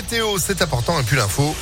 météo, c'est important, et puis l'info.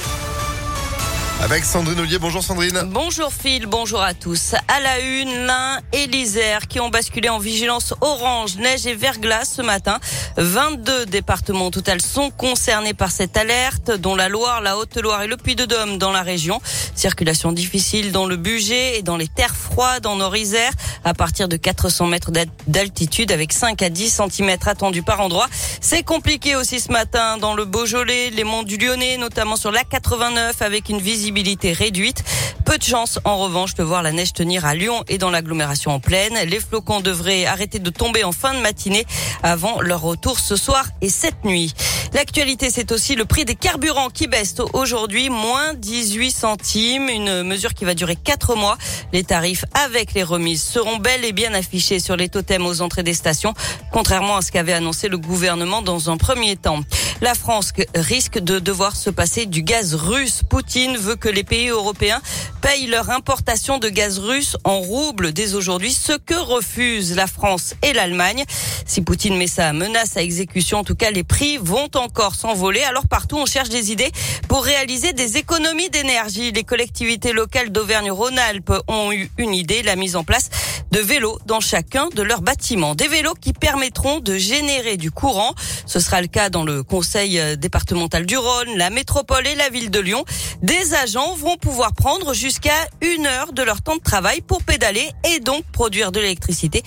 Avec Sandrine Ollier. Bonjour Sandrine. Bonjour Phil, bonjour à tous. À la une, l'Ain et l'Isère qui ont basculé en vigilance orange, neige et verglas ce matin. 22 départements au total sont concernés par cette alerte, dont la Loire, la Haute-Loire et le Puy-de-Dôme dans la région. Circulation difficile dans le budget et dans les terres froides en Nord-Isère à partir de 400 mètres d'altitude avec 5 à 10 cm attendus par endroit. C'est compliqué aussi ce matin dans le Beaujolais, les monts du Lyonnais, notamment sur la 89 avec une visite visibilité réduite. Peu de chance, en revanche, de voir la neige tenir à Lyon et dans l'agglomération en pleine. Les flocons devraient arrêter de tomber en fin de matinée avant leur retour ce soir et cette nuit. L'actualité, c'est aussi le prix des carburants qui baisse aujourd'hui, moins 18 centimes, une mesure qui va durer 4 mois. Les tarifs avec les remises seront bel et bien affichés sur les totems aux entrées des stations, contrairement à ce qu'avait annoncé le gouvernement dans un premier temps. La France risque de devoir se passer du gaz russe. Poutine veut que les pays européens payent leur importation de gaz russe en roubles dès aujourd'hui, ce que refusent la France et l'Allemagne. Si Poutine met sa menace à exécution, en tout cas, les prix vont encore s'envoler. Alors partout, on cherche des idées pour réaliser des économies d'énergie. Les collectivités locales d'Auvergne-Rhône-Alpes ont eu une idée, la mise en place de vélos dans chacun de leurs bâtiments. Des vélos qui permettront de générer du courant. Ce sera le cas dans le conseil départemental du Rhône, la métropole et la ville de Lyon. Des agents vont pouvoir prendre jusqu'à une heure de leur temps de travail pour pédaler et donc produire de l'électricité.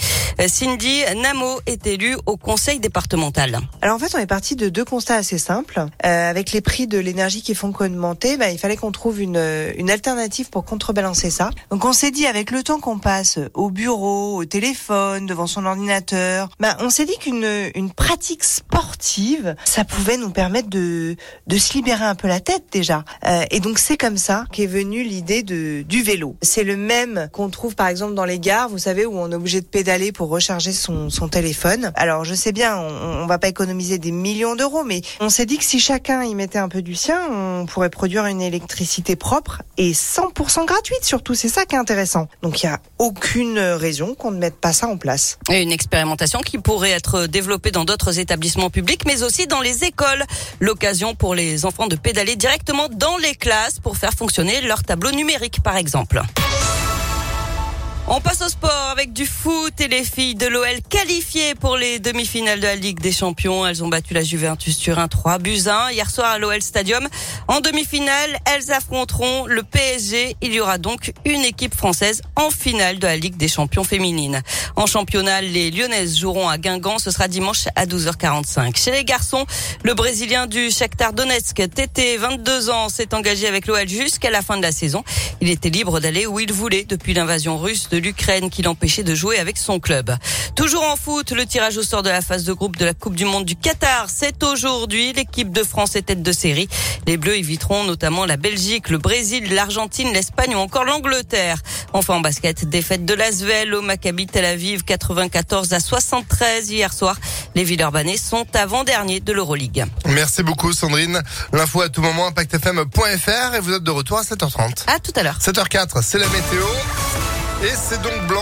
Cindy Namo est élue au conseil départemental. Alors en fait, on est parti de deux constats assez simples. Euh, avec les prix de l'énergie qui font qu'augmenter, bah, il fallait qu'on trouve une, une alternative pour contrebalancer ça. Donc on s'est dit, avec le temps qu'on passe au au téléphone, devant son ordinateur, bah, on s'est dit qu'une une pratique sportive, ça pouvait nous permettre de, de se libérer un peu la tête déjà. Euh, et donc c'est comme ça qu'est venue l'idée du vélo. C'est le même qu'on trouve par exemple dans les gares, vous savez, où on est obligé de pédaler pour recharger son, téléphone. Alors je sais bien, on, on va pas économiser des millions d'euros, mais on s'est dit que si chacun y mettait un peu du sien, on pourrait produire une électricité propre et 100% gratuite surtout. C'est ça qui est intéressant. Donc il y a aucune raison qu'on ne mette pas ça en place. Et une expérimentation qui pourrait être développée dans d'autres établissements publics, mais aussi dans les écoles. L'occasion pour les enfants de pédaler directement dans les classes pour faire fonctionner leur tableau numérique, par exemple. On passe au sport avec du foot et les filles de l'OL qualifiées pour les demi-finales de la Ligue des Champions. Elles ont battu la Juventus Turin 3 buts 1 hier soir à l'OL Stadium. En demi-finale, elles affronteront le PSG. Il y aura donc une équipe française en finale de la Ligue des Champions féminines. En championnat, les Lyonnaises joueront à Guingamp. Ce sera dimanche à 12h45. Chez les garçons, le Brésilien du Shakhtar Donetsk, Tété, 22 ans, s'est engagé avec l'OL jusqu'à la fin de la saison. Il était libre d'aller où il voulait depuis l'invasion russe de l'Ukraine qui l'empêchait de jouer avec son club. Toujours en foot, le tirage au sort de la phase de groupe de la Coupe du Monde du Qatar, c'est aujourd'hui. L'équipe de France est tête de série. Les Bleus éviteront notamment la Belgique, le Brésil, l'Argentine, l'Espagne ou encore l'Angleterre. Enfin en basket, défaite de l'Asvel au Maccabi Tel Aviv 94 à 73 hier soir. Les Villeurbanais sont avant-derniers de l'Euroleague. Merci beaucoup Sandrine. L'info à tout moment, impactfm.fr et vous êtes de retour à 7h30. À tout à l'heure. 7h04, c'est la météo. Et c'est donc blanc